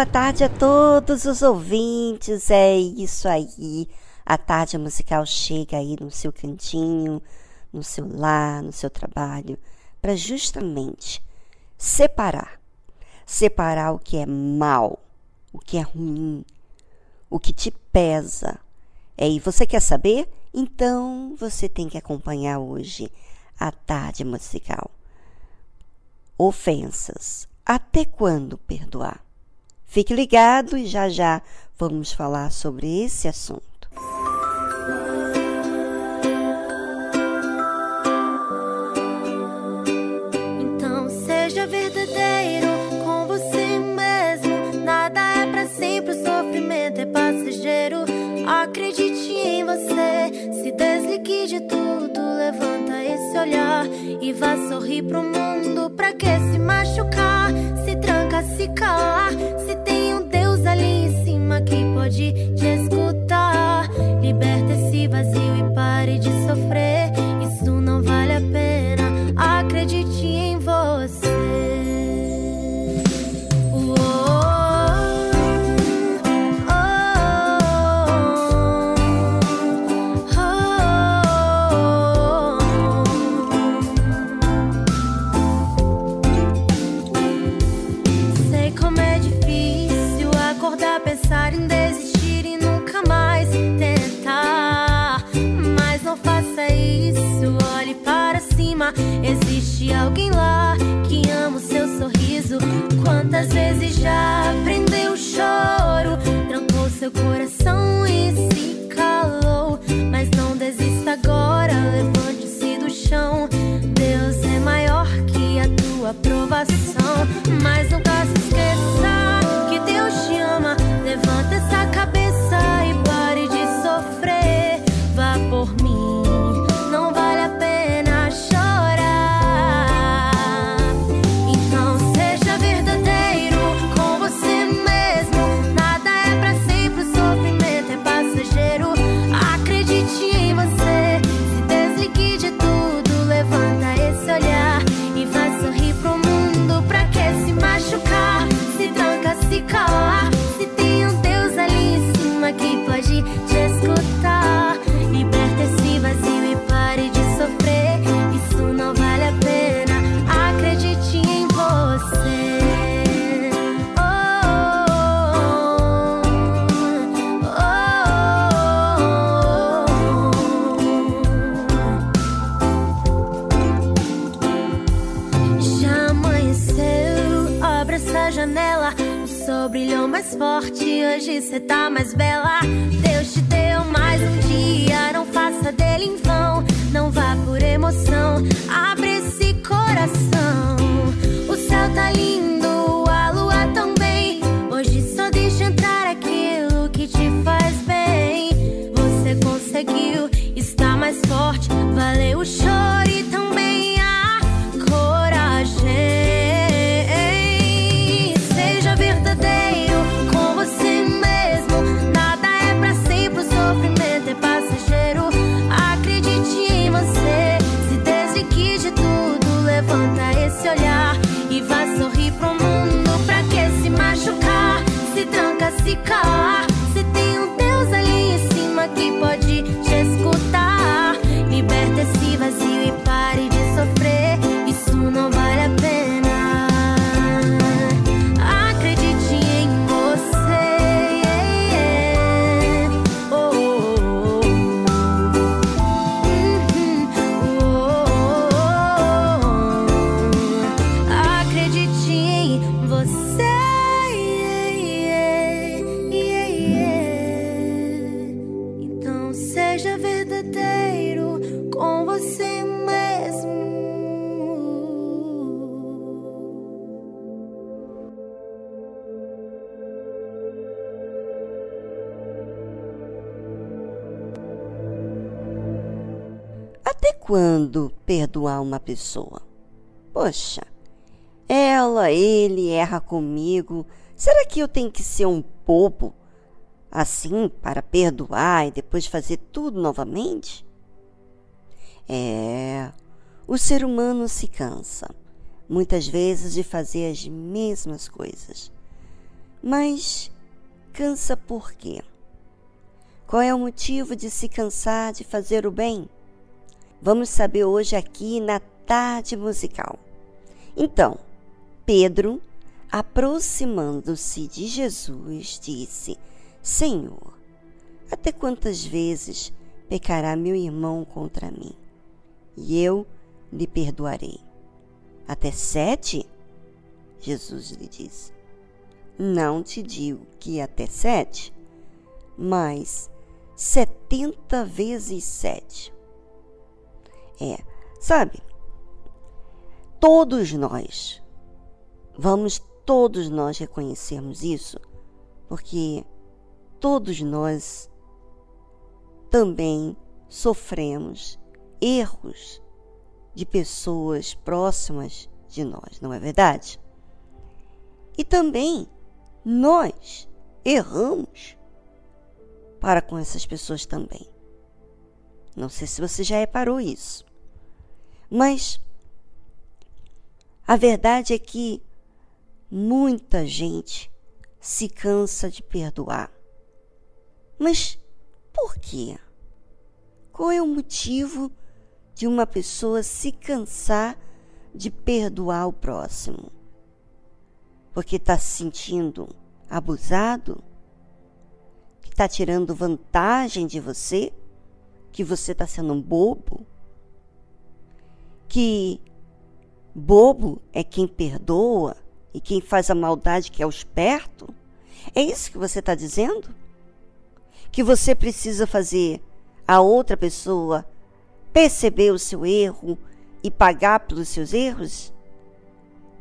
Boa tarde a todos os ouvintes. É isso aí. A tarde musical chega aí no seu cantinho, no seu lar, no seu trabalho, para justamente separar. Separar o que é mal, o que é ruim, o que te pesa. É, e você quer saber? Então você tem que acompanhar hoje a tarde musical. Ofensas. Até quando perdoar? Fique ligado e já já vamos falar sobre esse assunto. Então seja verdadeiro com você mesmo. Nada é para sempre, o sofrimento é passageiro. Acredite em você, se desligue de tudo, levanta esse olhar e vá sorrir pro mundo. Pra que se machucar? Se se calar. Se tem um Deus ali em cima que pode te escutar. Mais bela. Quando perdoar uma pessoa? Poxa, ela, ele erra comigo. Será que eu tenho que ser um bobo assim para perdoar e depois fazer tudo novamente? É, o ser humano se cansa, muitas vezes, de fazer as mesmas coisas. Mas cansa por quê? Qual é o motivo de se cansar de fazer o bem? Vamos saber hoje aqui na tarde musical. Então, Pedro, aproximando-se de Jesus, disse: Senhor, até quantas vezes pecará meu irmão contra mim? E eu lhe perdoarei. Até sete? Jesus lhe disse: Não te digo que até sete, mas setenta vezes sete. É, sabe? Todos nós, vamos todos nós reconhecermos isso, porque todos nós também sofremos erros de pessoas próximas de nós, não é verdade? E também nós erramos para com essas pessoas também. Não sei se você já reparou isso. Mas a verdade é que muita gente se cansa de perdoar. Mas por quê? Qual é o motivo de uma pessoa se cansar de perdoar o próximo? Porque está se sentindo abusado? Que está tirando vantagem de você? Que você está sendo um bobo? Que bobo é quem perdoa e quem faz a maldade que é o esperto? É isso que você está dizendo? Que você precisa fazer a outra pessoa perceber o seu erro e pagar pelos seus erros?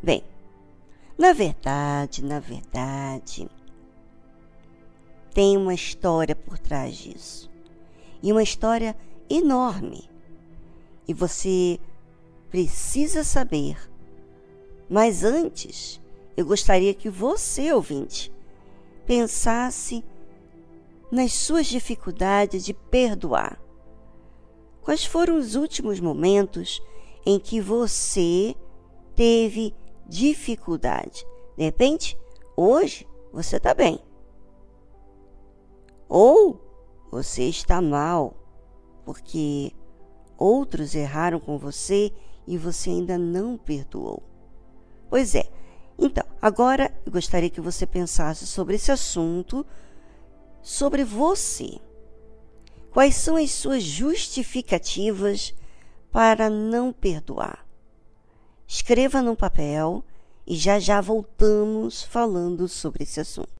Bem, na verdade, na verdade, tem uma história por trás disso. E uma história enorme. E você precisa saber. Mas antes, eu gostaria que você, ouvinte, pensasse nas suas dificuldades de perdoar. Quais foram os últimos momentos em que você teve dificuldade? De repente, hoje você está bem. Ou você está mal, porque outros erraram com você e você ainda não perdoou. Pois é. Então, agora eu gostaria que você pensasse sobre esse assunto, sobre você. Quais são as suas justificativas para não perdoar? Escreva num papel e já já voltamos falando sobre esse assunto.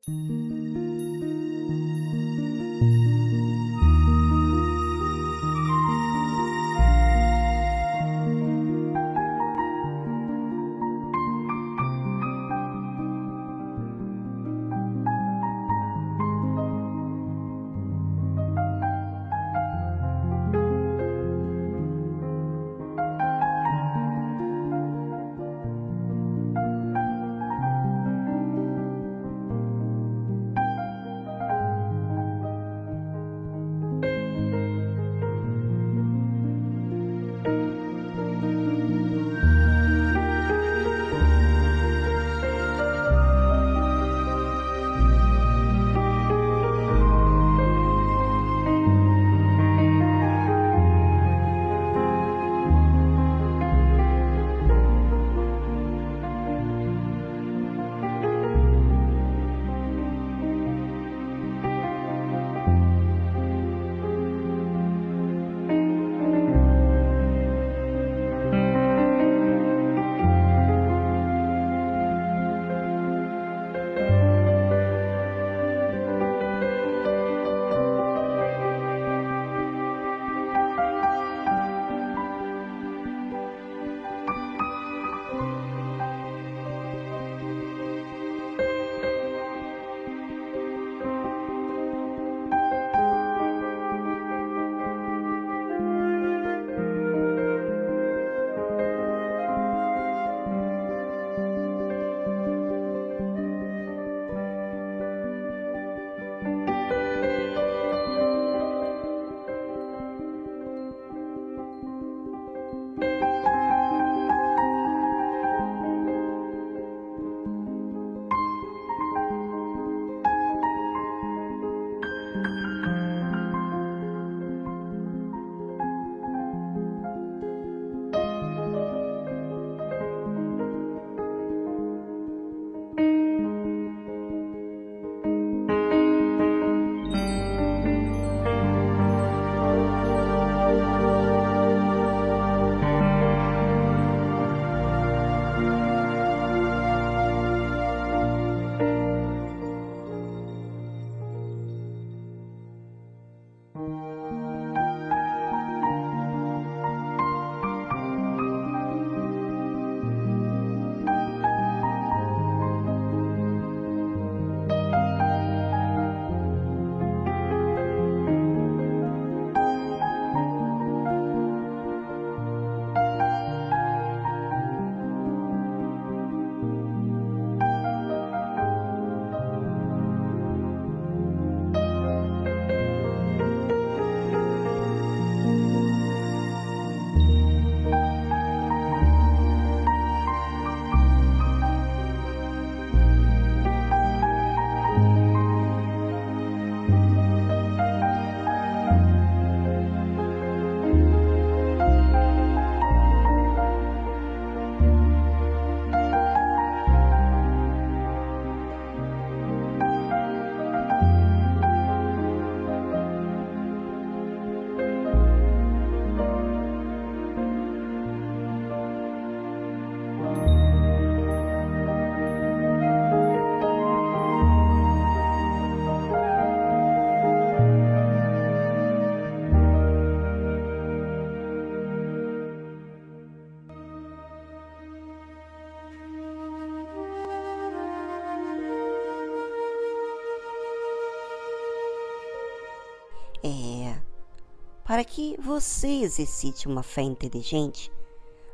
Para que você exercite uma fé inteligente,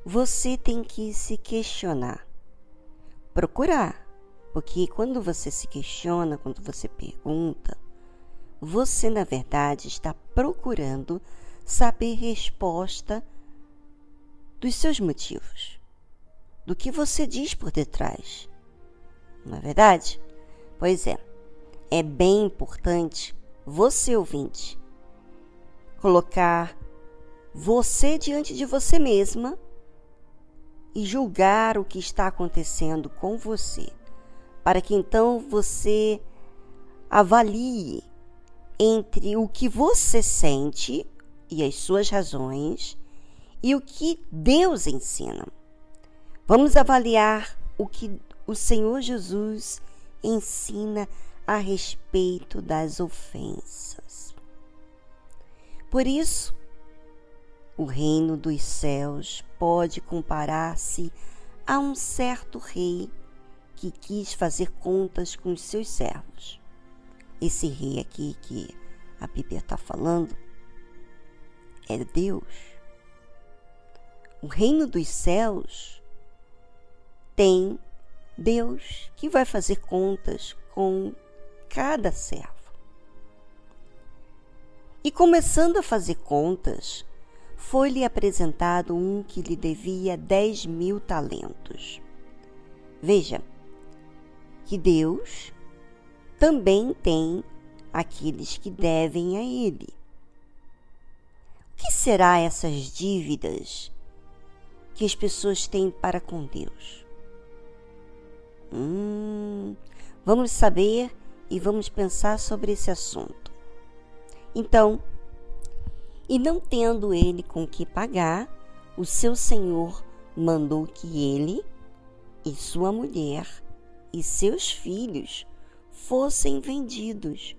você tem que se questionar. Procurar. Porque quando você se questiona, quando você pergunta, você na verdade está procurando saber resposta dos seus motivos, do que você diz por detrás. Não é verdade? Pois é, é bem importante você ouvinte colocar você diante de você mesma e julgar o que está acontecendo com você, para que então você avalie entre o que você sente e as suas razões e o que Deus ensina. Vamos avaliar o que o Senhor Jesus ensina a respeito das ofensas. Por isso, o reino dos céus pode comparar-se a um certo rei que quis fazer contas com os seus servos. Esse rei aqui que a Bíblia está falando é Deus. O reino dos céus tem Deus que vai fazer contas com cada servo. E começando a fazer contas, foi-lhe apresentado um que lhe devia dez mil talentos. Veja que Deus também tem aqueles que devem a Ele. O que será essas dívidas que as pessoas têm para com Deus? Hum, vamos saber e vamos pensar sobre esse assunto. Então, e não tendo ele com que pagar, o seu senhor mandou que ele e sua mulher e seus filhos fossem vendidos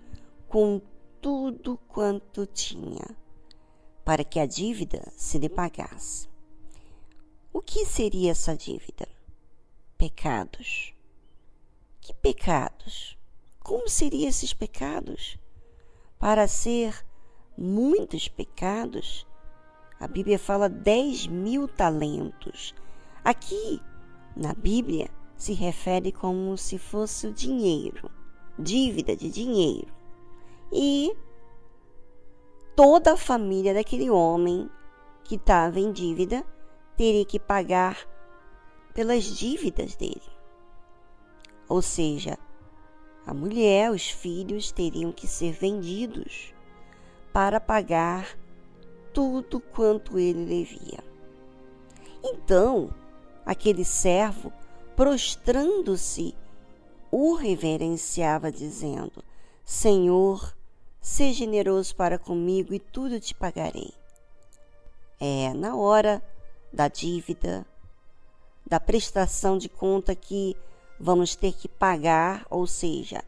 com tudo quanto tinha, para que a dívida se lhe pagasse. O que seria essa dívida? Pecados. Que pecados? Como seriam esses pecados? Para ser muitos pecados, a Bíblia fala 10 mil talentos. Aqui, na Bíblia, se refere como se fosse o dinheiro, dívida de dinheiro. E toda a família daquele homem que estava em dívida teria que pagar pelas dívidas dele. Ou seja, a mulher, os filhos teriam que ser vendidos para pagar tudo quanto ele devia. Então, aquele servo, prostrando-se, o reverenciava, dizendo: Senhor, seja generoso para comigo e tudo te pagarei. É na hora da dívida, da prestação de conta que vamos ter que pagar, ou seja,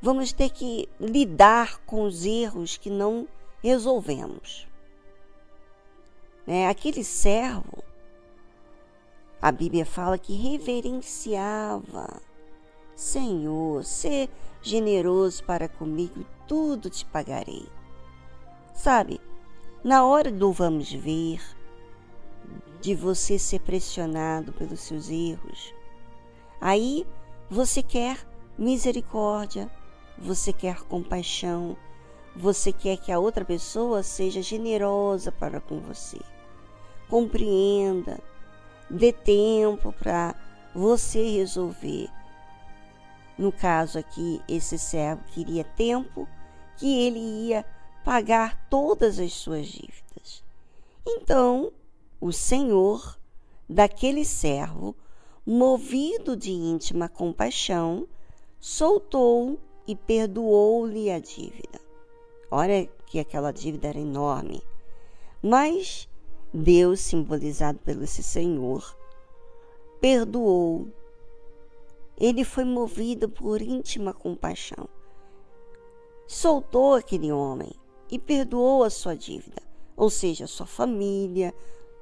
vamos ter que lidar com os erros que não resolvemos. Né? Aquele servo, a Bíblia fala que reverenciava. Senhor, ser generoso para comigo, tudo te pagarei. Sabe, na hora do vamos ver, de você ser pressionado pelos seus erros, Aí você quer misericórdia, você quer compaixão, você quer que a outra pessoa seja generosa para com você. Compreenda, dê tempo para você resolver. No caso aqui, esse servo queria tempo que ele ia pagar todas as suas dívidas. Então, o Senhor daquele servo movido de íntima compaixão, soltou e perdoou-lhe a dívida. Olha que aquela dívida era enorme. Mas Deus, simbolizado pelo esse Senhor, perdoou. Ele foi movido por íntima compaixão. Soltou aquele homem e perdoou a sua dívida, ou seja, sua família,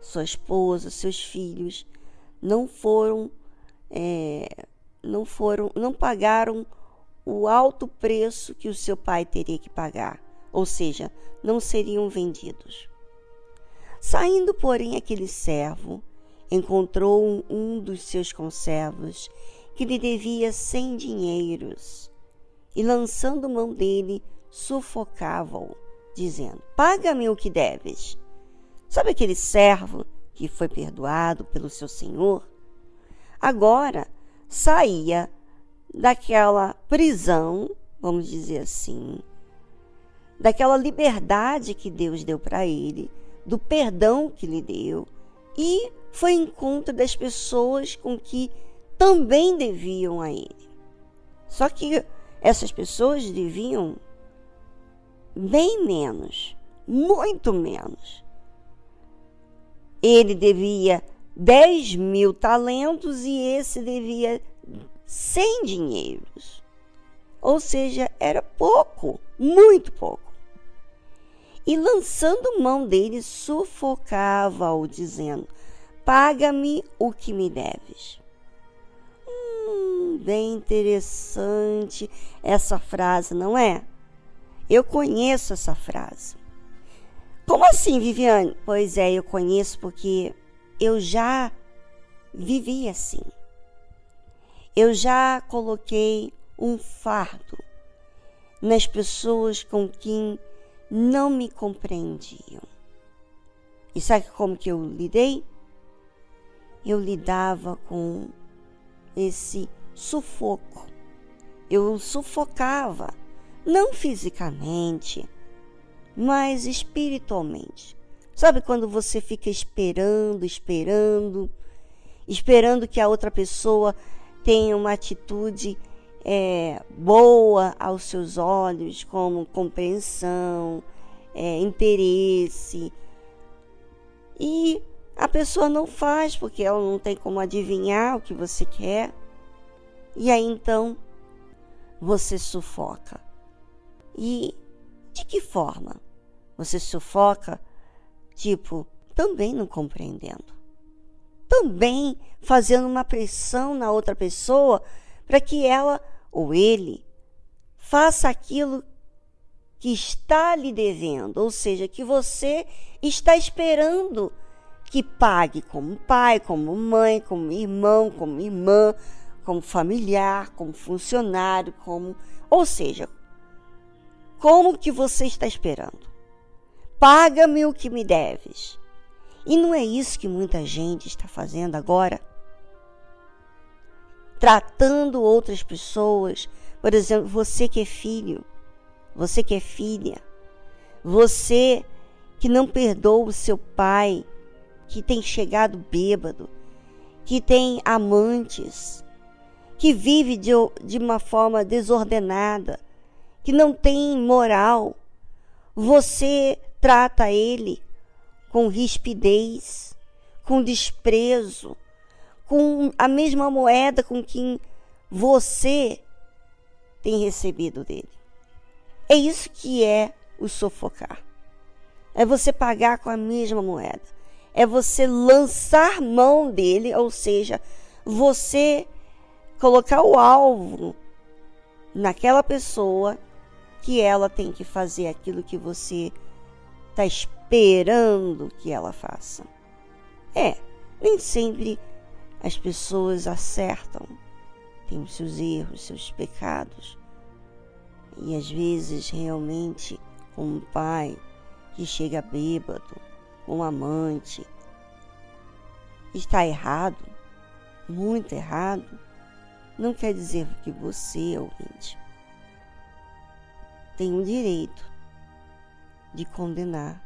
sua esposa, seus filhos não foram, é, não foram, não pagaram o alto preço que o seu pai teria que pagar, ou seja, não seriam vendidos. Saindo, porém, aquele servo encontrou um dos seus conservos que lhe devia cem dinheiros e, lançando mão dele, sufocava-o, dizendo: Paga-me o que deves. Sabe aquele servo que foi perdoado pelo seu Senhor, agora saía daquela prisão, vamos dizer assim, daquela liberdade que Deus deu para ele, do perdão que lhe deu, e foi em conta das pessoas com que também deviam a ele. Só que essas pessoas deviam bem menos, muito menos ele devia 10 mil talentos e esse devia 100 dinheiros. Ou seja, era pouco, muito pouco. E lançando mão dele, sufocava-o, dizendo: Paga-me o que me deves. Hum, bem interessante essa frase, não é? Eu conheço essa frase. Como assim, Viviane? Pois é, eu conheço porque eu já vivi assim. Eu já coloquei um fardo nas pessoas com quem não me compreendiam. E sabe como que eu lidei? Eu lidava com esse sufoco. Eu sufocava, não fisicamente, mas espiritualmente. Sabe quando você fica esperando, esperando, esperando que a outra pessoa tenha uma atitude é, boa aos seus olhos, como compreensão, é, interesse. E a pessoa não faz porque ela não tem como adivinhar o que você quer. E aí então você sufoca. E de que forma? Você sufoca, tipo, também não compreendendo. Também fazendo uma pressão na outra pessoa para que ela ou ele faça aquilo que está lhe devendo, ou seja, que você está esperando que pague como pai, como mãe, como irmão, como irmã, como familiar, como funcionário, como, ou seja, como que você está esperando? Paga-me o que me deves. E não é isso que muita gente está fazendo agora? Tratando outras pessoas, por exemplo, você que é filho, você que é filha, você que não perdoa o seu pai, que tem chegado bêbado, que tem amantes, que vive de, de uma forma desordenada, que não tem moral, você trata ele com rispidez, com desprezo, com a mesma moeda com que você tem recebido dele. É isso que é o sufocar. É você pagar com a mesma moeda. É você lançar mão dele, ou seja, você colocar o alvo naquela pessoa que ela tem que fazer aquilo que você está esperando que ela faça. É, nem sempre as pessoas acertam, têm os seus erros, seus pecados. E às vezes, realmente, um pai que chega bêbado, um amante, está errado, muito errado, não quer dizer que você, ouvinte, tem o direito de condenar.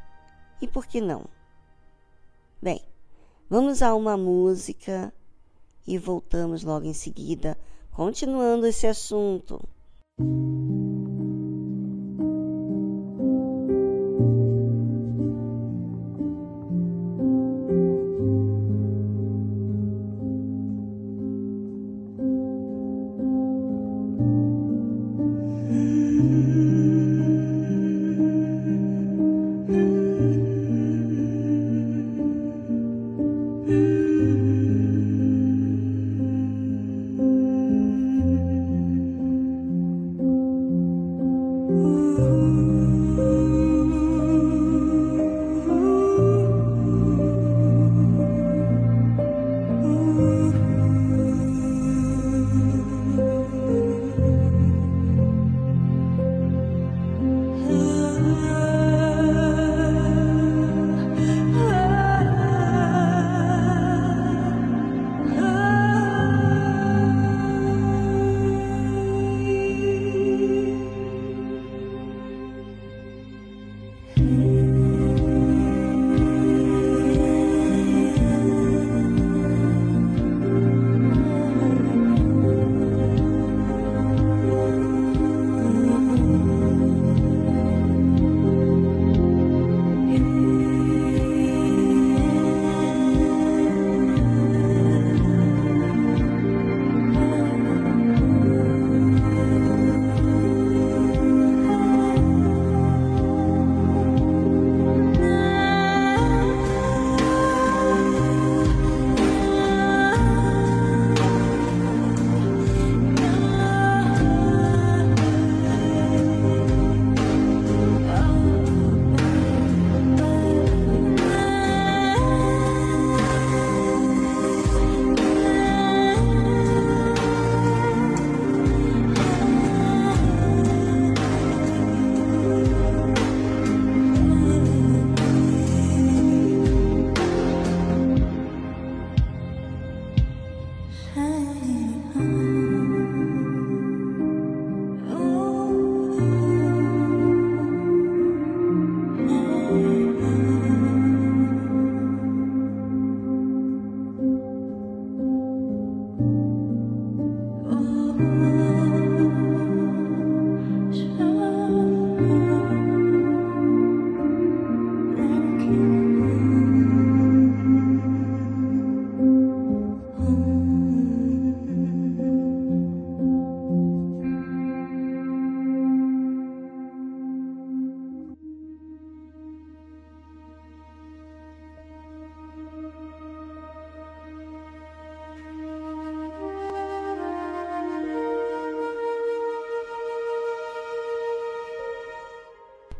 E por que não? Bem, vamos a uma música e voltamos logo em seguida, continuando esse assunto.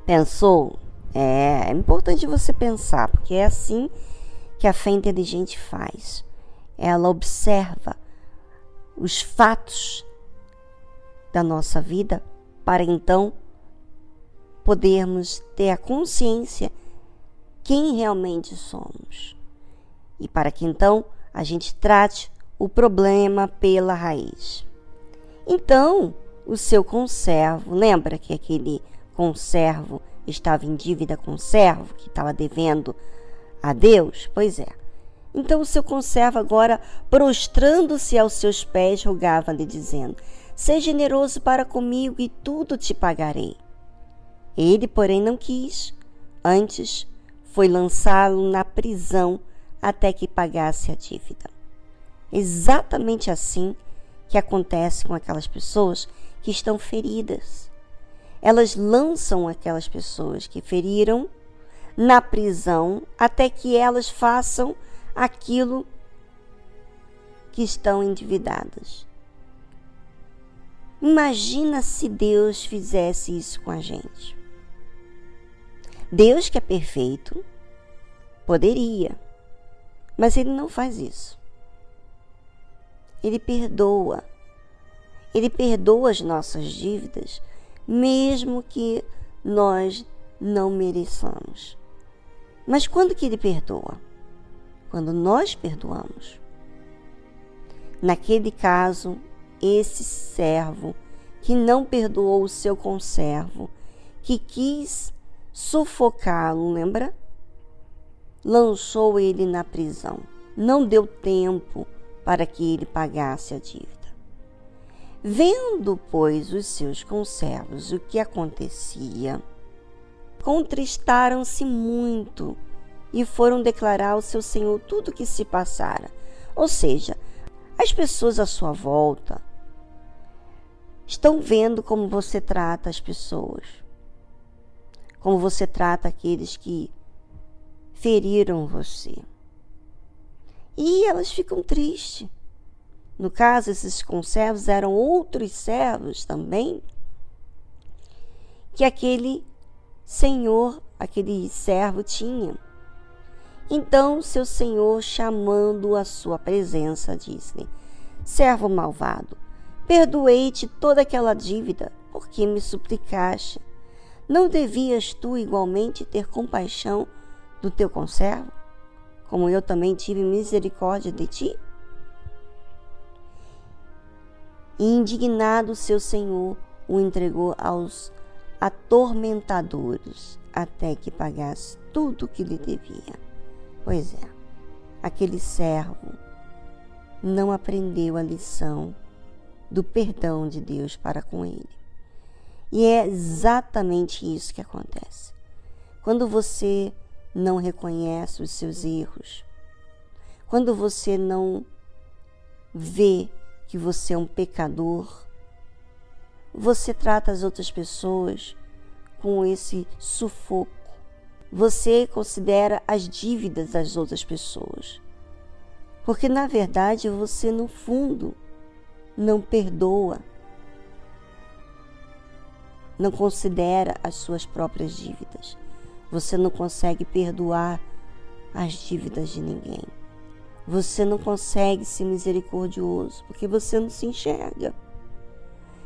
Pensou? É, é importante você pensar, porque é assim que a fé inteligente faz. Ela observa os fatos da nossa vida para então podermos ter a consciência quem realmente somos. E para que então a gente trate o problema pela raiz. Então, o seu conservo, lembra que aquele conservo estava em dívida com o servo, que estava devendo a Deus? Pois é. Então o seu conservo agora, prostrando-se aos seus pés, rogava-lhe, dizendo: Seja generoso para comigo e tudo te pagarei. Ele, porém, não quis. Antes, foi lançá-lo na prisão até que pagasse a dívida. Exatamente assim que acontece com aquelas pessoas que estão feridas. Elas lançam aquelas pessoas que feriram na prisão até que elas façam aquilo que estão endividadas. Imagina se Deus fizesse isso com a gente. Deus que é perfeito poderia, mas ele não faz isso. Ele perdoa. Ele perdoa as nossas dívidas, mesmo que nós não mereçamos. Mas quando que ele perdoa? Quando nós perdoamos. Naquele caso, esse servo que não perdoou o seu conservo, que quis sufocá-lo, lembra? Lançou ele na prisão. Não deu tempo para que ele pagasse a dívida. Vendo, pois, os seus conservos o que acontecia, contristaram-se muito e foram declarar ao seu senhor tudo o que se passara. Ou seja, as pessoas à sua volta estão vendo como você trata as pessoas como você trata aqueles que feriram você. E elas ficam tristes. No caso, esses conservos eram outros servos também, que aquele senhor, aquele servo tinha. Então, seu senhor, chamando a sua presença, disse-lhe: Servo malvado, perdoei-te toda aquela dívida, porque me suplicaste. Não devias tu igualmente ter compaixão do teu conservo, como eu também tive misericórdia de ti? E indignado seu senhor o entregou aos atormentadores até que pagasse tudo o que lhe devia. Pois é, aquele servo não aprendeu a lição do perdão de Deus para com ele. E é exatamente isso que acontece. Quando você não reconhece os seus erros, quando você não vê que você é um pecador, você trata as outras pessoas com esse sufoco. Você considera as dívidas das outras pessoas. Porque na verdade você, no fundo, não perdoa não considera as suas próprias dívidas. Você não consegue perdoar as dívidas de ninguém. Você não consegue ser misericordioso porque você não se enxerga.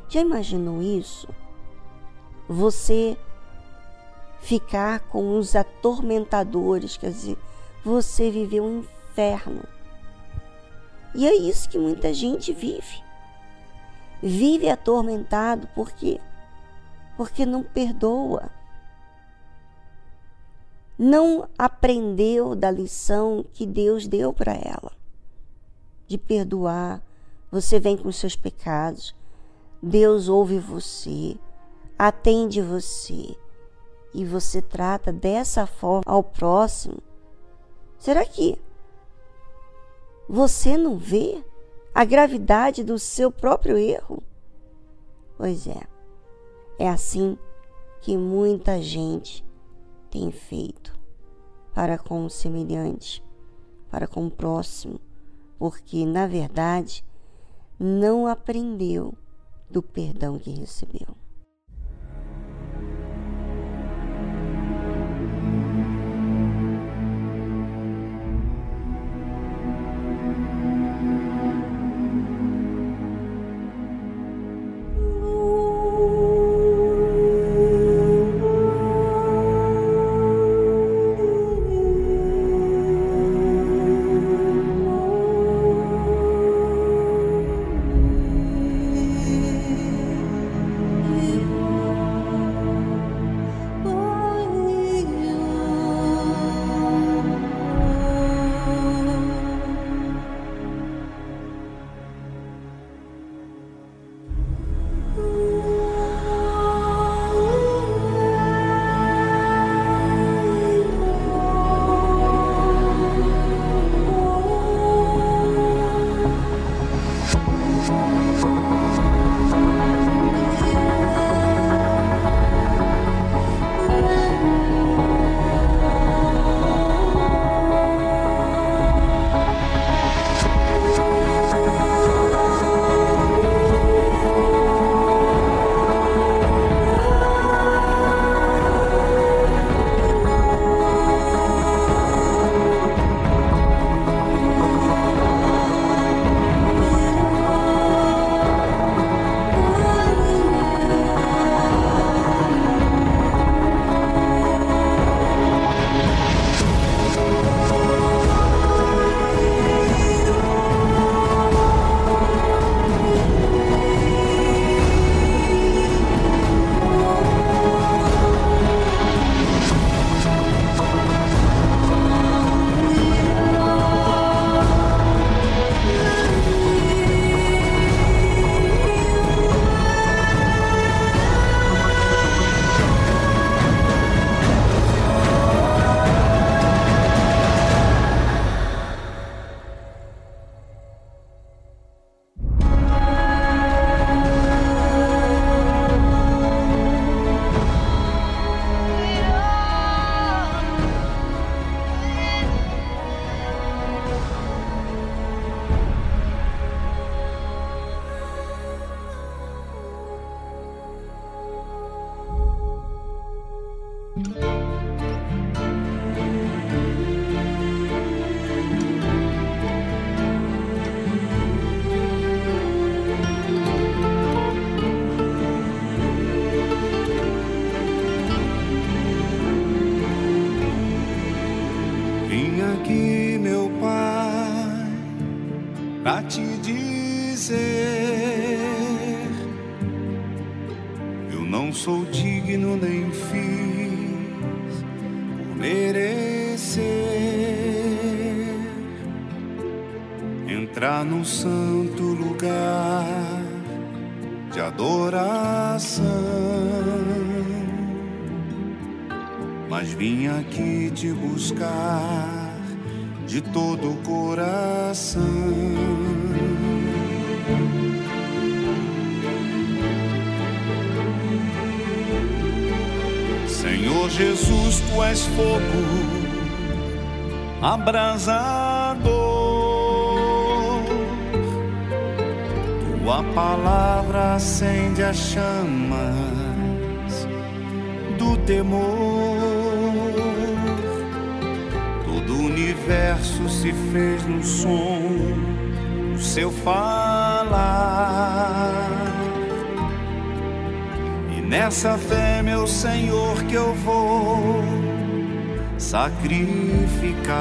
Já imaginou isso? Você ficar com os atormentadores, quer dizer, você viveu um inferno. E é isso que muita gente vive. Vive atormentado porque porque não perdoa. Não aprendeu da lição que Deus deu para ela, de perdoar. Você vem com seus pecados, Deus ouve você, atende você e você trata dessa forma ao próximo. Será que você não vê a gravidade do seu próprio erro? Pois é. É assim que muita gente tem feito para com o semelhante, para com o próximo, porque na verdade não aprendeu do perdão que recebeu. Sacrificar.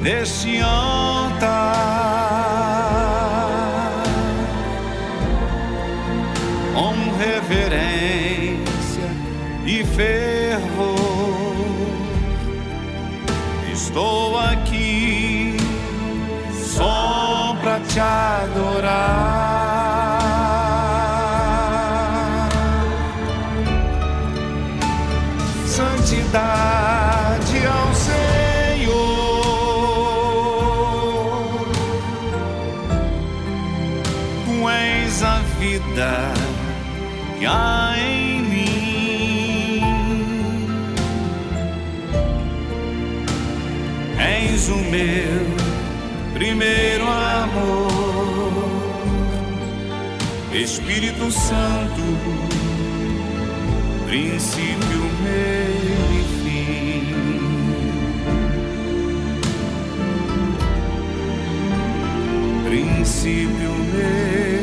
neste altar, com reverência e fervor. Estou aqui só pra te adorar. Santidade vida que há em mim. És o meu primeiro amor, Espírito Santo, princípio, meio e fim. Princípio, meio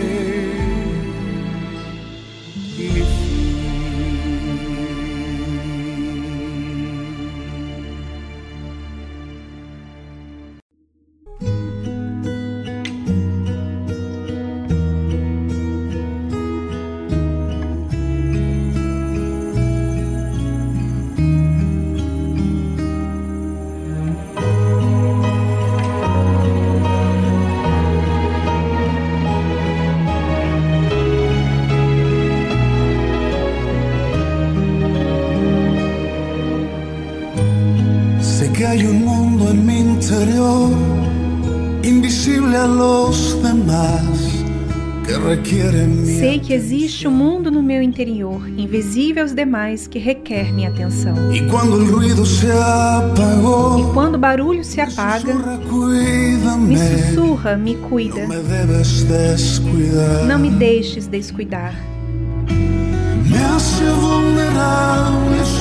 Sei que existe um mundo no meu interior, invisível aos demais, que requer minha atenção. Apagó, Quando o barulho se apaga, me sussurra, me cuida. Não me deixes descuidar. Me hace vulnerable su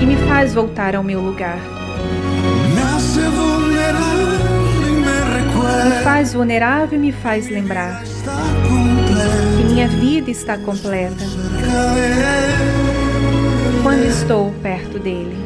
E me faz voltar ao meu lugar. Me faz vulnerável e me faz lembrar que minha vida está completa quando estou perto dele.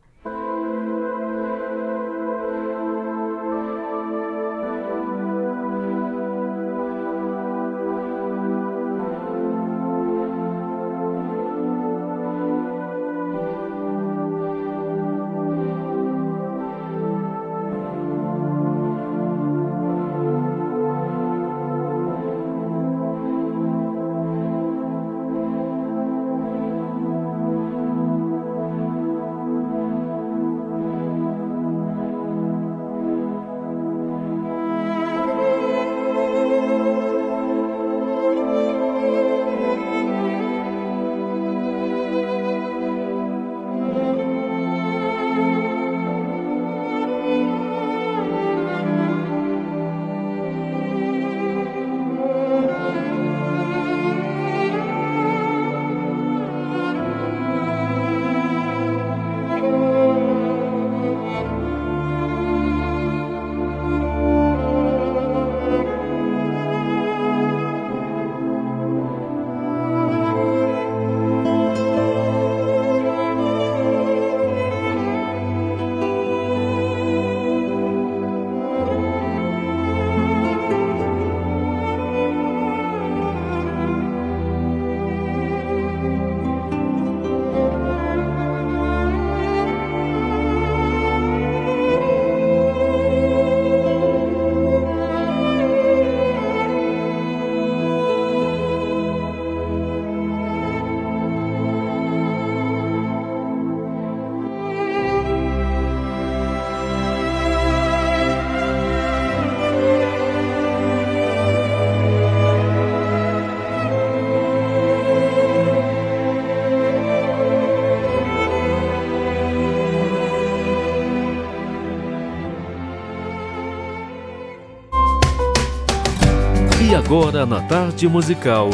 agora na tarde musical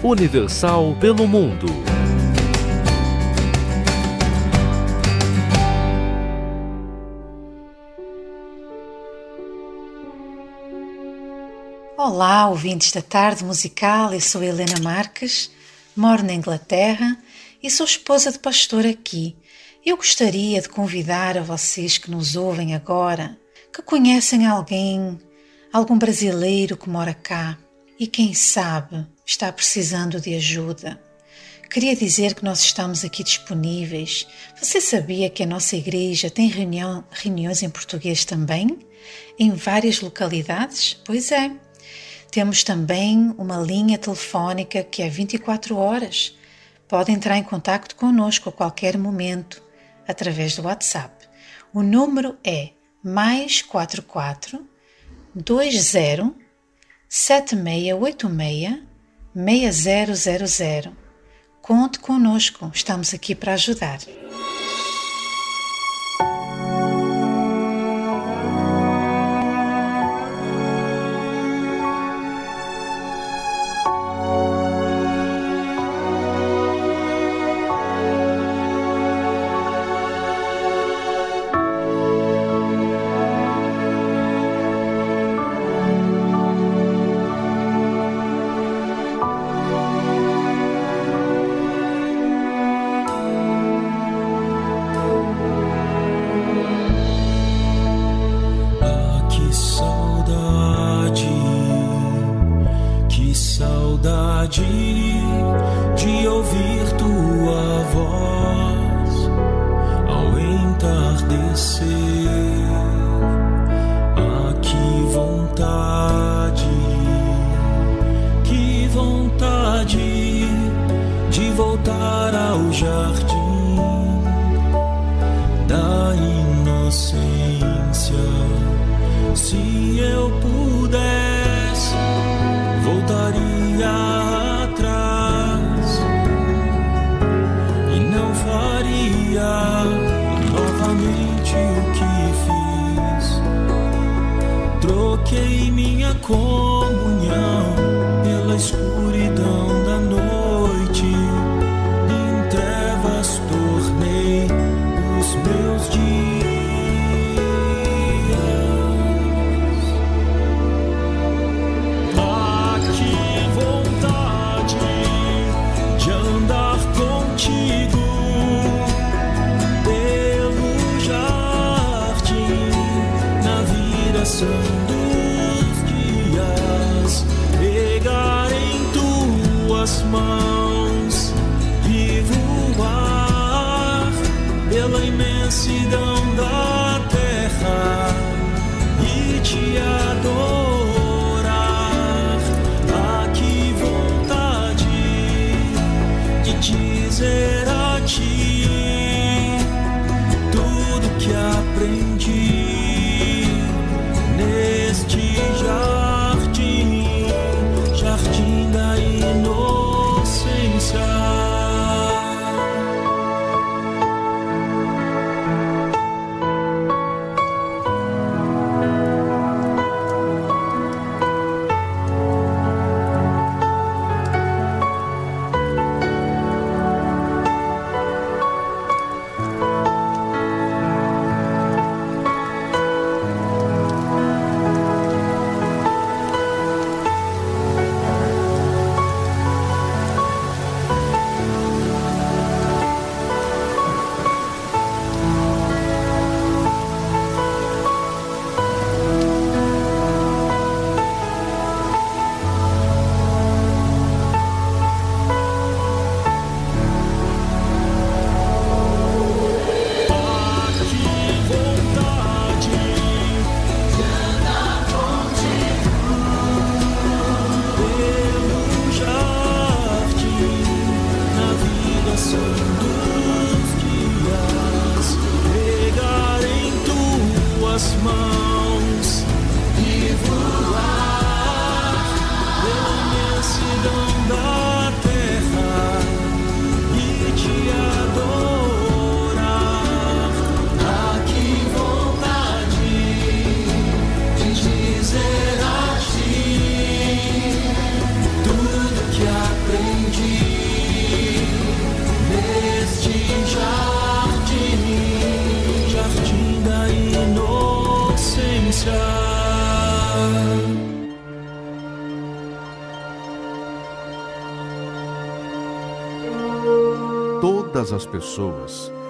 Universal pelo Mundo. Olá, ouvintes da tarde musical, eu sou Helena Marques, moro na Inglaterra e sou esposa de pastor aqui. Eu gostaria de convidar a vocês que nos ouvem agora, que conhecem alguém, algum brasileiro que mora cá, e quem sabe está precisando de ajuda. Queria dizer que nós estamos aqui disponíveis. Você sabia que a nossa igreja tem reunião, reuniões em português também? Em várias localidades? Pois é. Temos também uma linha telefónica que é 24 horas. Pode entrar em contato conosco a qualquer momento através do WhatsApp. O número é mais 44 20 7686 6000. Conte conosco, estamos aqui para ajudar. ti.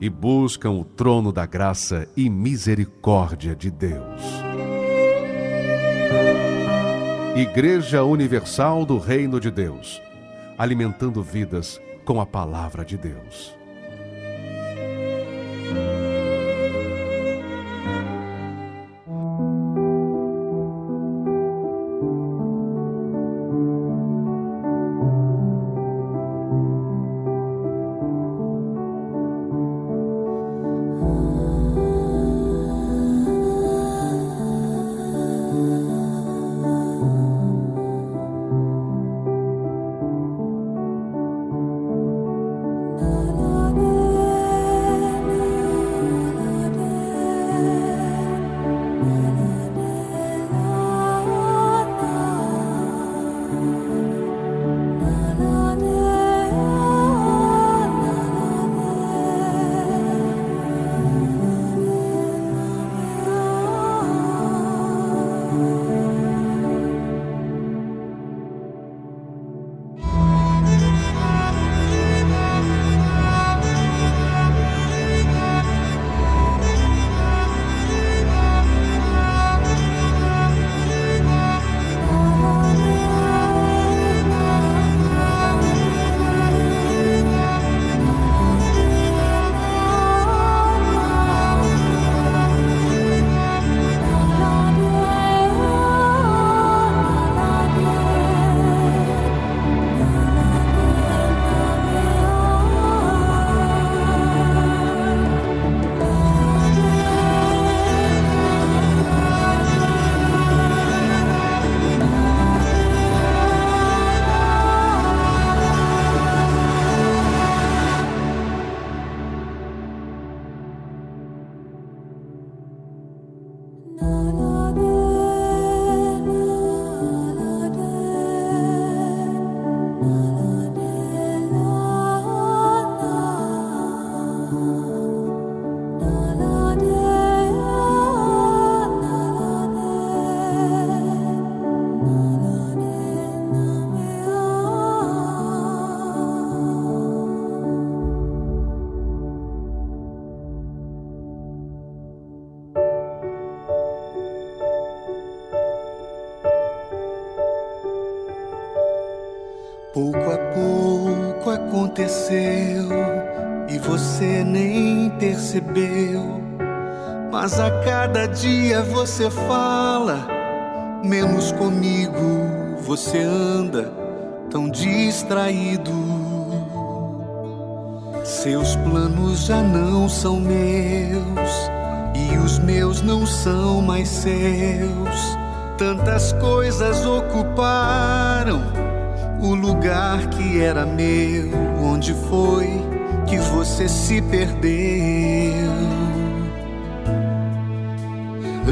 e buscam o trono da graça e misericórdia de Deus. Igreja Universal do Reino de Deus, alimentando vidas com a palavra de Deus. Você fala, menos comigo você anda tão distraído. Seus planos já não são meus e os meus não são mais seus. Tantas coisas ocuparam o lugar que era meu, onde foi que você se perdeu.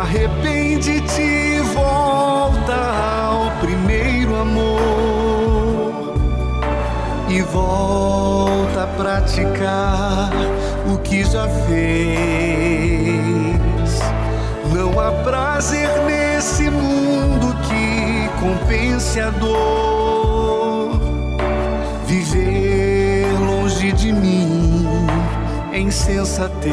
Arrepende-te volta ao primeiro amor e volta a praticar o que já fez. Não há prazer nesse mundo que compense a dor viver longe de mim em sensatez.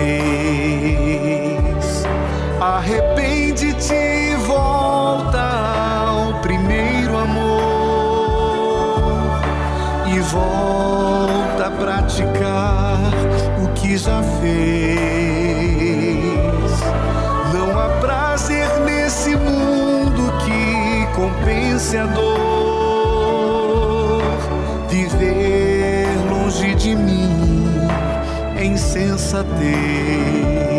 Arrepende-te e volta ao primeiro amor e volta a praticar que já fez. Não há prazer nesse mundo que compense a dor. Viver longe de mim é insensatez.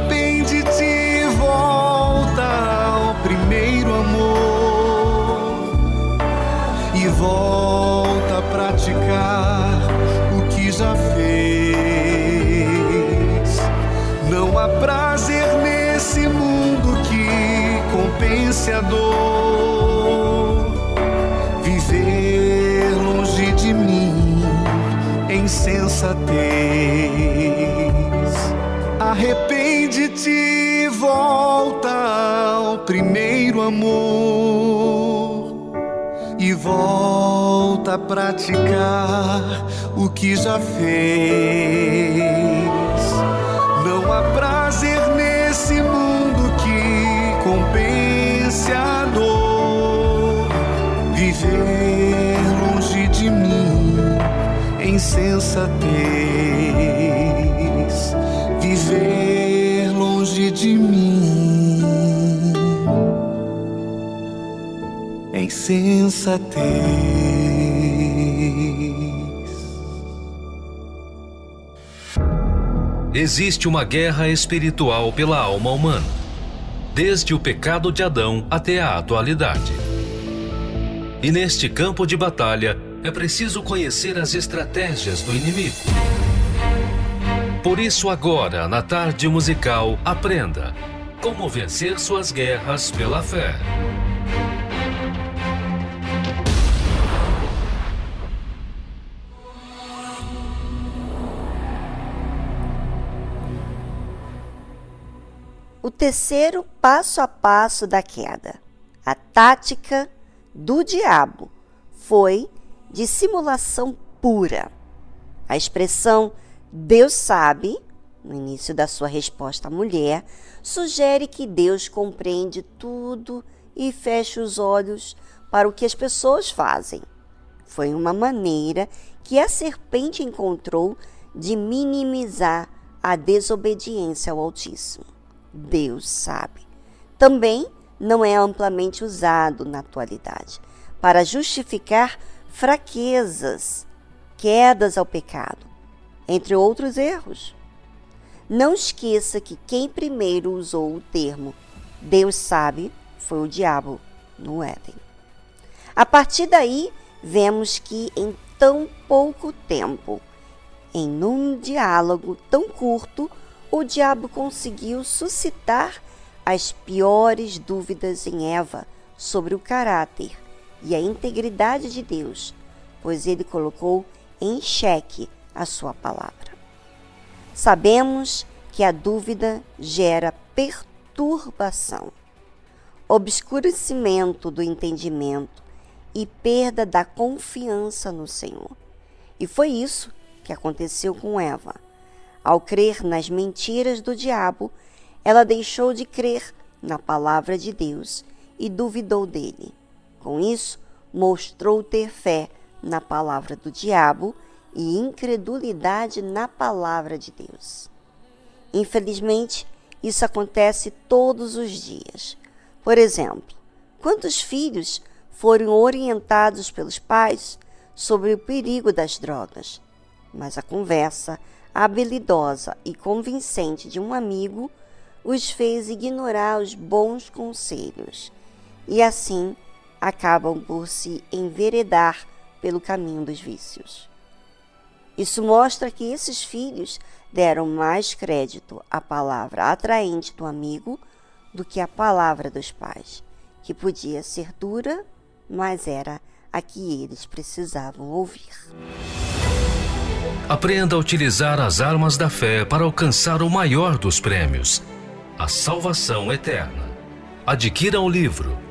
compense a dor. Viver longe de mim em sensatez. Arrepende de ti volta ao primeiro amor e volta a praticar o que já fez. Sensatez. Viver longe de mim em sensatez. Existe uma guerra espiritual pela alma humana, desde o pecado de Adão até a atualidade. E neste campo de batalha é preciso conhecer as estratégias do inimigo por isso, agora, na tarde musical, aprenda como vencer suas guerras pela fé. O terceiro passo a passo da queda, a tática do diabo, foi de simulação pura. A expressão Deus sabe, no início da sua resposta à mulher, sugere que Deus compreende tudo e fecha os olhos para o que as pessoas fazem. Foi uma maneira que a serpente encontrou de minimizar a desobediência ao Altíssimo. Deus sabe. Também não é amplamente usado na atualidade para justificar fraquezas, quedas ao pecado entre outros erros. Não esqueça que quem primeiro usou o termo Deus sabe foi o diabo no Éden. A partir daí, vemos que em tão pouco tempo, em um diálogo tão curto, o diabo conseguiu suscitar as piores dúvidas em Eva sobre o caráter e a integridade de Deus, pois ele colocou em xeque a sua palavra. Sabemos que a dúvida gera perturbação, obscurecimento do entendimento e perda da confiança no Senhor. E foi isso que aconteceu com Eva. Ao crer nas mentiras do diabo, ela deixou de crer na palavra de Deus e duvidou dele. Com isso, mostrou ter fé na palavra do diabo e incredulidade na palavra de Deus. Infelizmente, isso acontece todos os dias. Por exemplo, quantos filhos foram orientados pelos pais sobre o perigo das drogas, mas a conversa habilidosa e convincente de um amigo os fez ignorar os bons conselhos e assim acabam por se enveredar pelo caminho dos vícios. Isso mostra que esses filhos deram mais crédito à palavra atraente do amigo do que à palavra dos pais, que podia ser dura, mas era a que eles precisavam ouvir. Aprenda a utilizar as armas da fé para alcançar o maior dos prêmios, a salvação eterna. Adquira o livro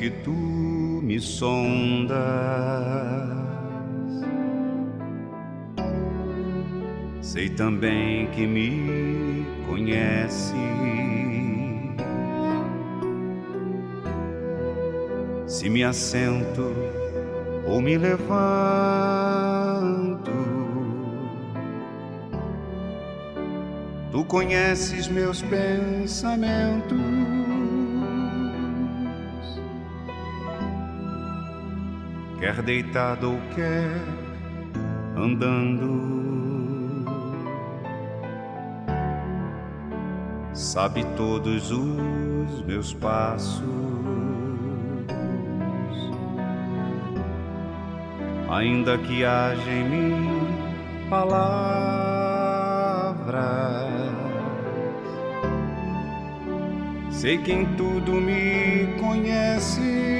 que tu me sondas. Sei também que me conheces. Se me assento ou me levanto, tu conheces meus pensamentos quer deitado ou quer andando. Sabe todos os meus passos, ainda que haja em mim palavras Sei que em tudo me conhece.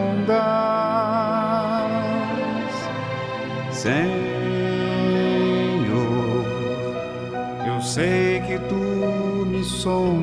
tu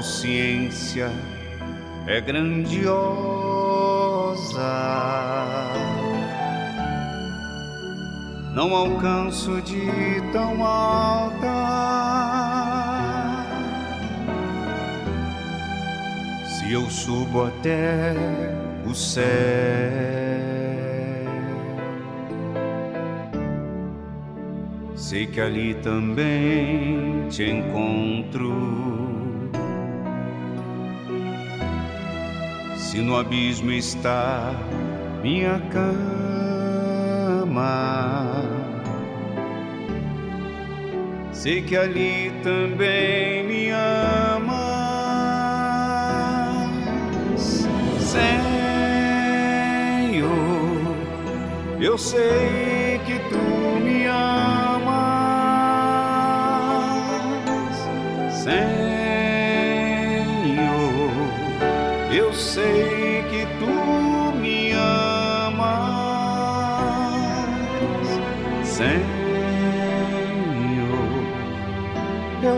A ciência é grandiosa. Não alcanço de tão alta e eu subo até o céu. Sei que ali também te encontro. Se no abismo está minha cama, sei que ali também me ama. Senhor, eu sei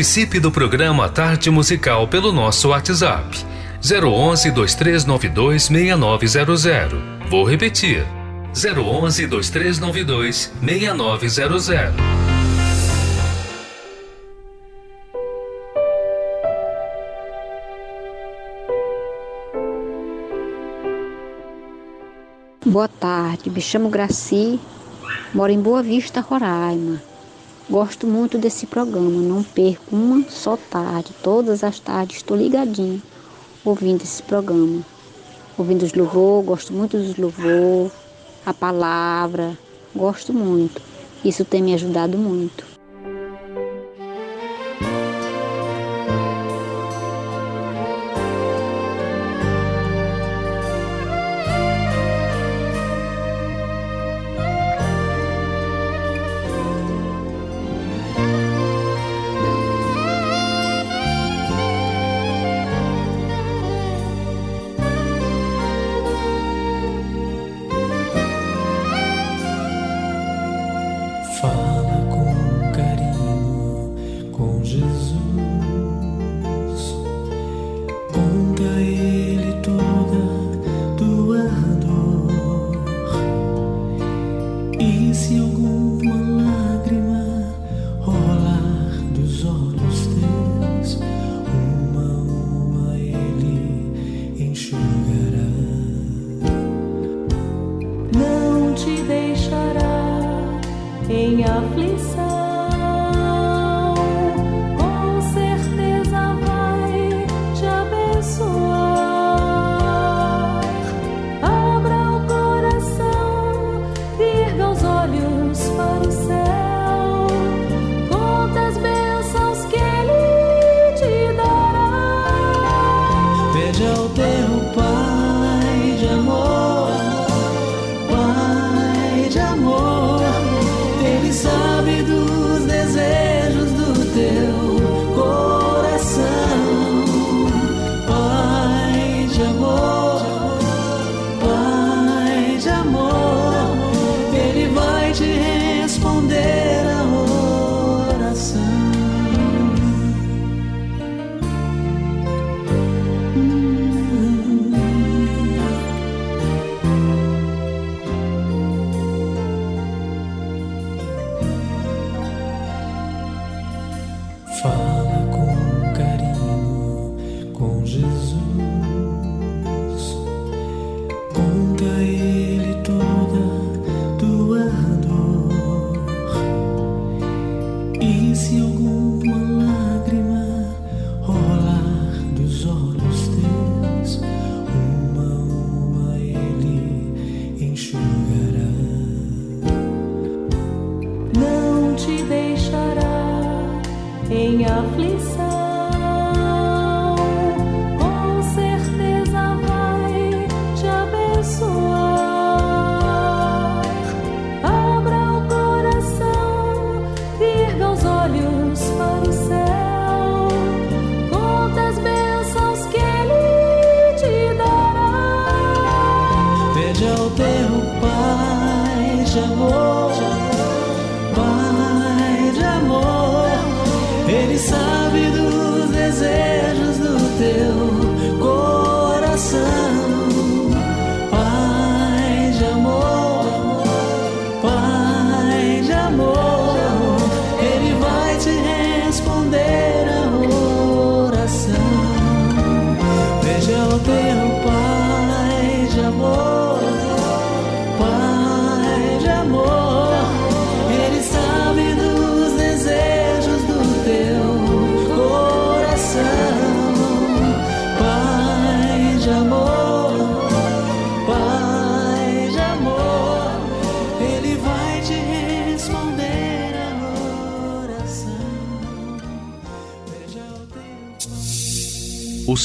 Participe do programa Tarde Musical pelo nosso WhatsApp 011 2392 6900. Vou repetir: 011 2392 6900. Boa tarde, me chamo Graci, moro em Boa Vista, Roraima. Gosto muito desse programa, não perco uma só tarde. Todas as tardes estou ligadinho ouvindo esse programa. Ouvindo os louvor, gosto muito dos louvor, a palavra, gosto muito. Isso tem me ajudado muito.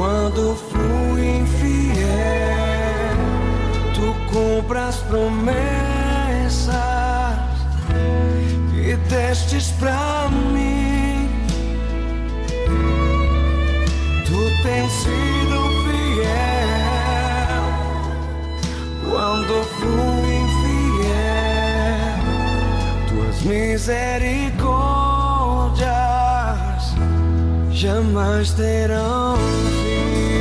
Quando fui infiel, tu cumpras promessas que destes pra mim. Tu tens sido fiel quando fui infiel, tuas misericórdias. Jamais terão O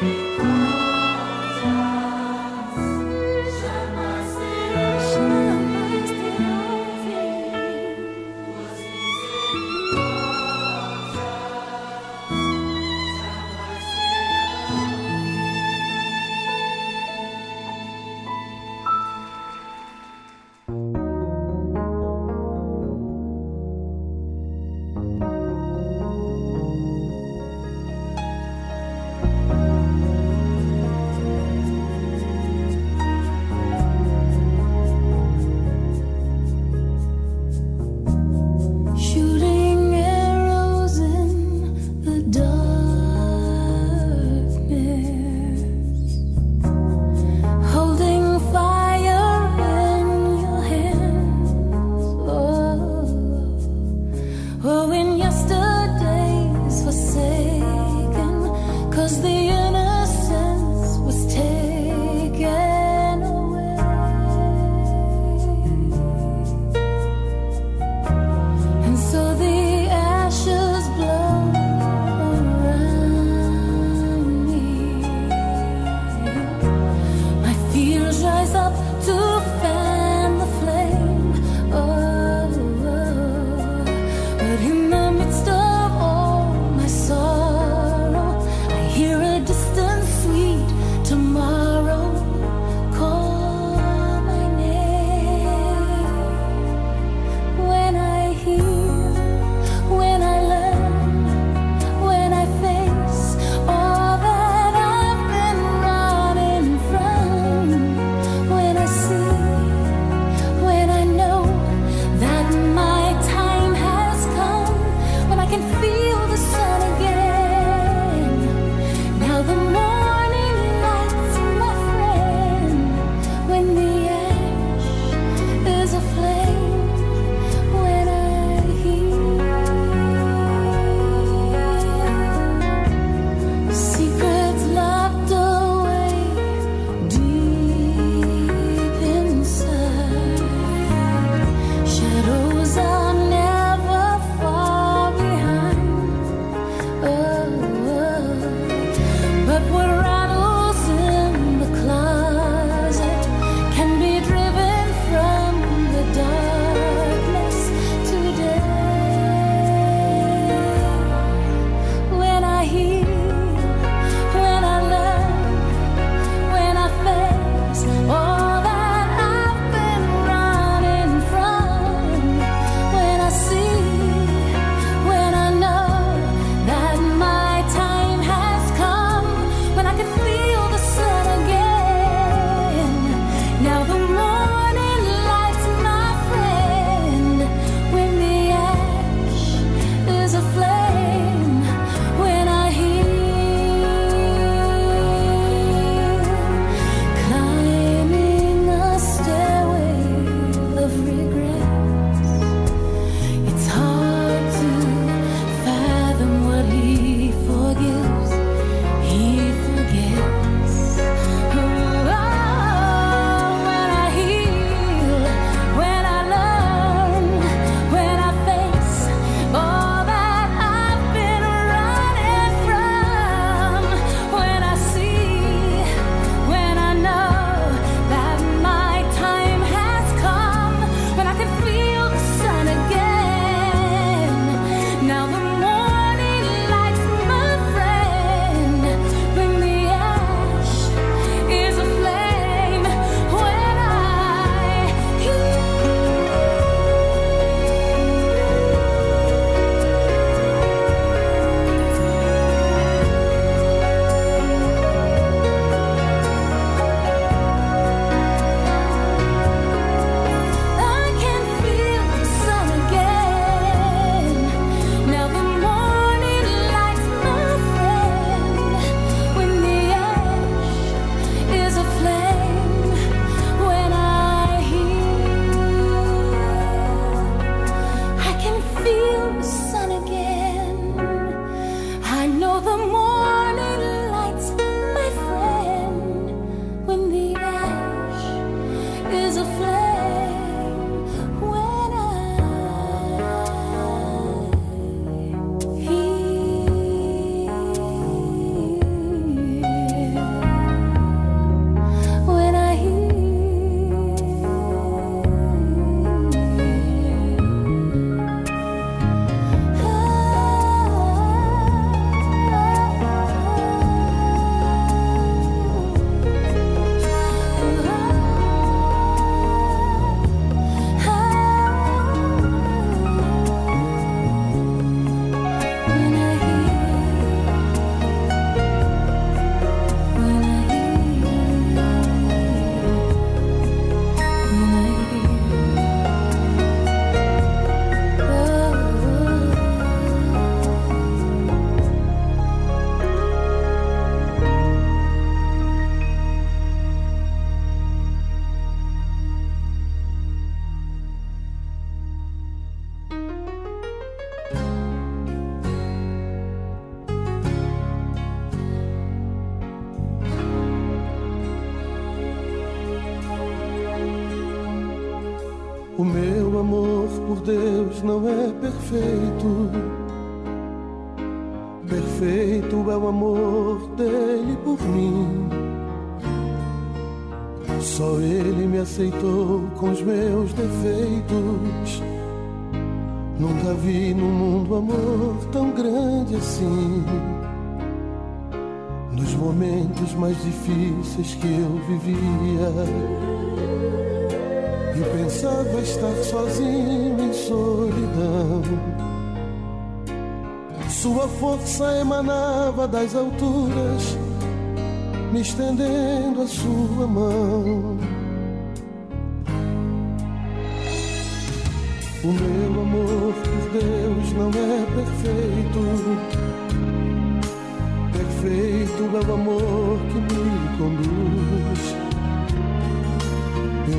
Música Deus não é perfeito. Perfeito é o amor dele por mim. Só ele me aceitou com os meus defeitos. Nunca vi no mundo amor tão grande assim. Nos momentos mais difíceis que eu vivia, e pensava estar sozinho em solidão. Sua força emanava das alturas, me estendendo a sua mão. O meu amor por Deus não é perfeito. Perfeito é o amor que me conduz.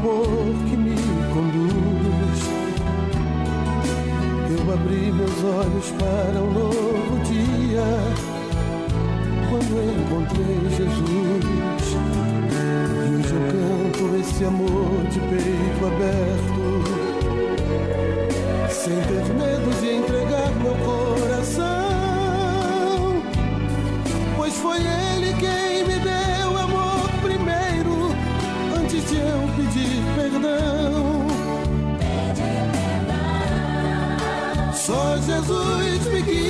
amor que me conduz. Eu abri meus olhos para um novo dia. Quando encontrei Jesus. E hoje eu canto esse amor de peito aberto. Sem ter medo de entregar meu coração. Só Jesus me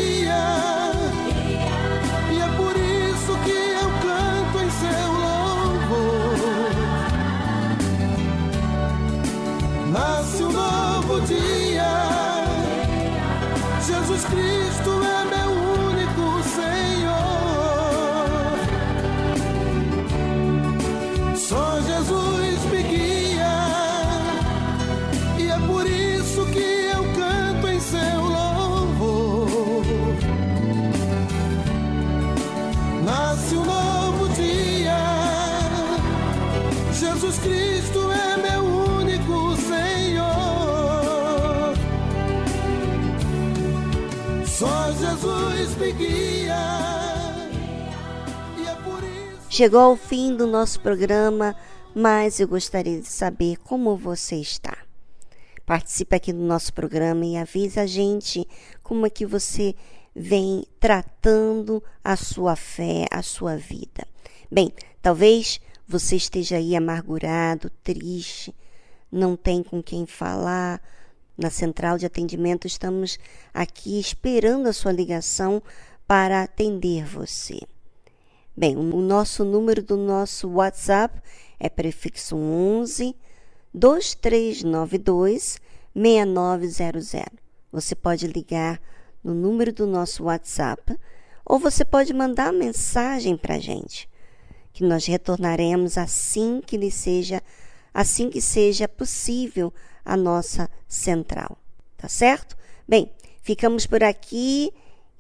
Chegou ao fim do nosso programa, mas eu gostaria de saber como você está. Participe aqui do nosso programa e avise a gente como é que você vem tratando a sua fé, a sua vida. Bem, talvez você esteja aí amargurado, triste, não tem com quem falar. Na central de atendimento estamos aqui esperando a sua ligação para atender você. Bem, o nosso número do nosso WhatsApp é prefixo 11 2392 6900. Você pode ligar no número do nosso WhatsApp ou você pode mandar mensagem para a gente, que nós retornaremos assim que lhe seja, assim que seja possível a nossa central. Tá certo? Bem, ficamos por aqui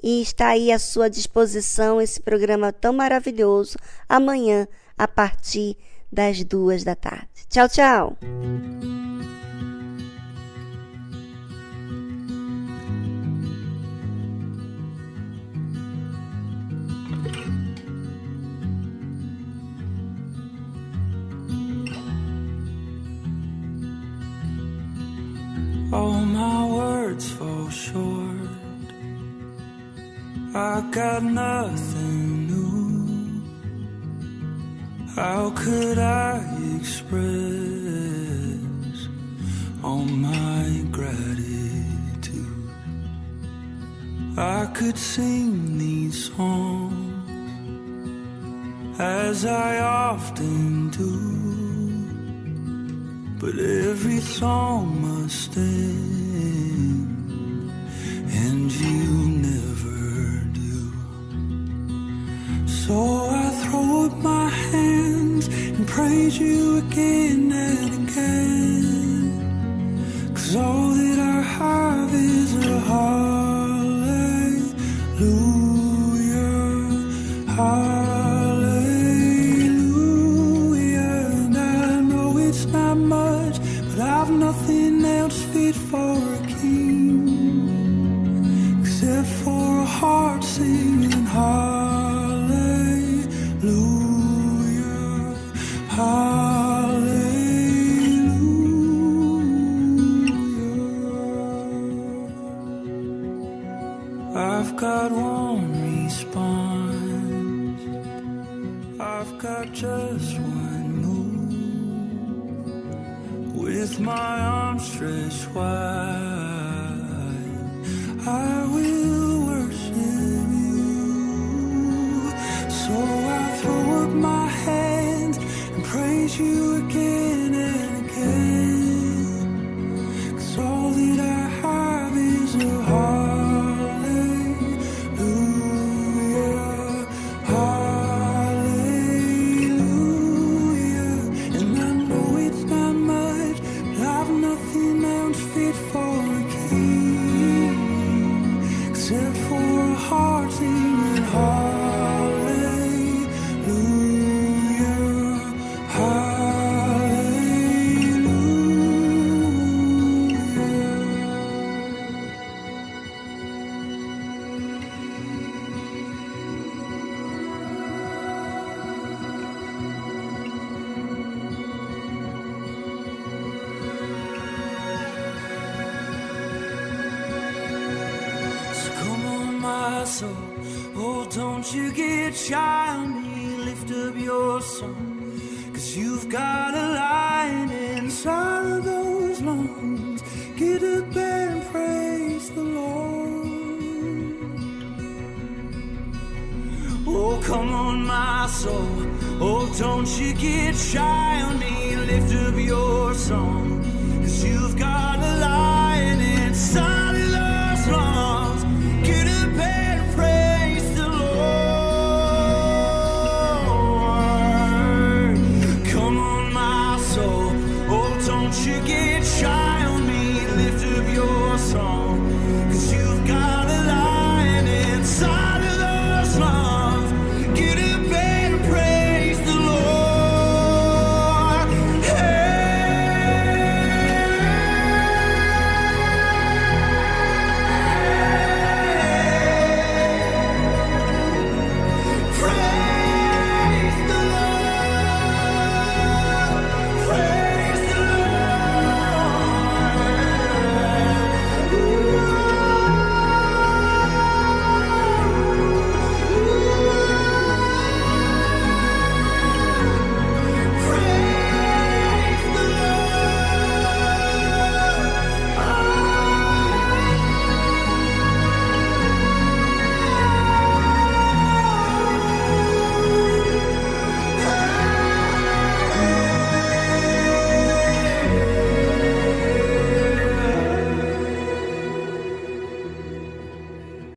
e está aí à sua disposição esse programa tão maravilhoso amanhã a partir das duas da tarde. Tchau, tchau. All my world I got nothing new. How could I express all my gratitude? I could sing these songs as I often do, but every song must end, and you never. So I throw up my hands and praise you again and again. Cause all that I have is a hallelujah. Hallelujah. And I know it's not much, but I've nothing else fit for a king except for a heart singing hallelujah. Got one response. I've got just one move. With my arms stretched wide, I